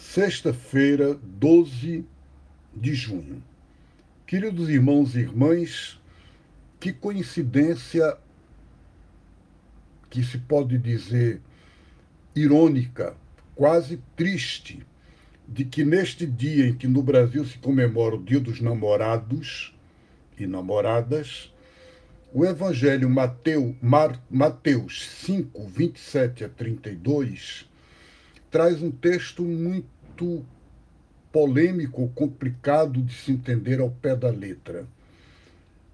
Sexta-feira, 12 de junho. Queridos irmãos e irmãs, que coincidência que se pode dizer irônica, quase triste, de que neste dia em que no Brasil se comemora o Dia dos Namorados e Namoradas, o Evangelho Mateu, Mar, Mateus 5, 27 a 32, traz um texto muito polêmico, complicado de se entender ao pé da letra.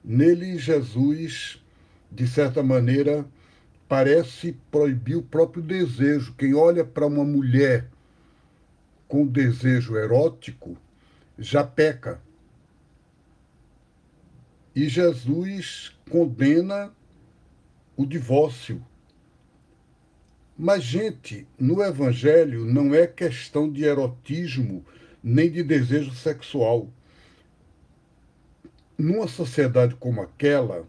Nele, Jesus, de certa maneira, parece proibir o próprio desejo. Quem olha para uma mulher com desejo erótico já peca. E Jesus condena o divórcio. Mas, gente, no Evangelho não é questão de erotismo nem de desejo sexual. Numa sociedade como aquela,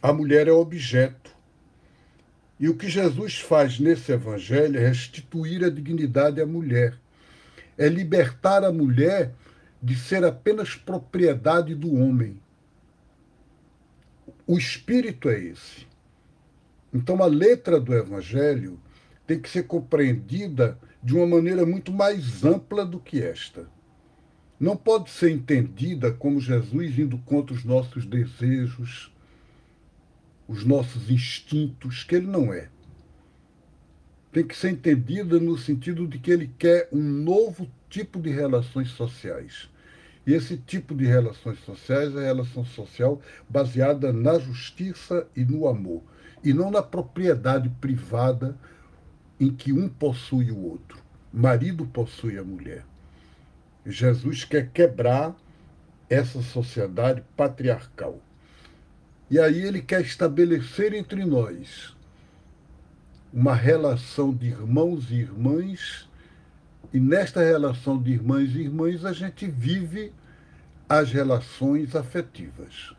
a mulher é objeto. E o que Jesus faz nesse evangelho é restituir a dignidade à mulher. É libertar a mulher de ser apenas propriedade do homem. O espírito é esse. Então a letra do evangelho tem que ser compreendida de uma maneira muito mais ampla do que esta. Não pode ser entendida como Jesus indo contra os nossos desejos, os nossos instintos, que ele não é. Tem que ser entendida no sentido de que ele quer um novo tipo de relações sociais. E esse tipo de relações sociais é a relação social baseada na justiça e no amor, e não na propriedade privada em que um possui o outro. Marido possui a mulher. Jesus quer quebrar essa sociedade patriarcal. E aí ele quer estabelecer entre nós uma relação de irmãos e irmãs, e nesta relação de irmãs e irmãs a gente vive as relações afetivas,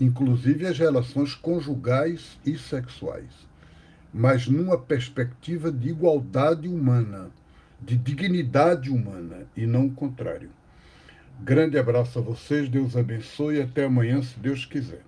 inclusive as relações conjugais e sexuais, mas numa perspectiva de igualdade humana, de dignidade humana e não o contrário. Grande abraço a vocês, Deus abençoe e até amanhã, se Deus quiser.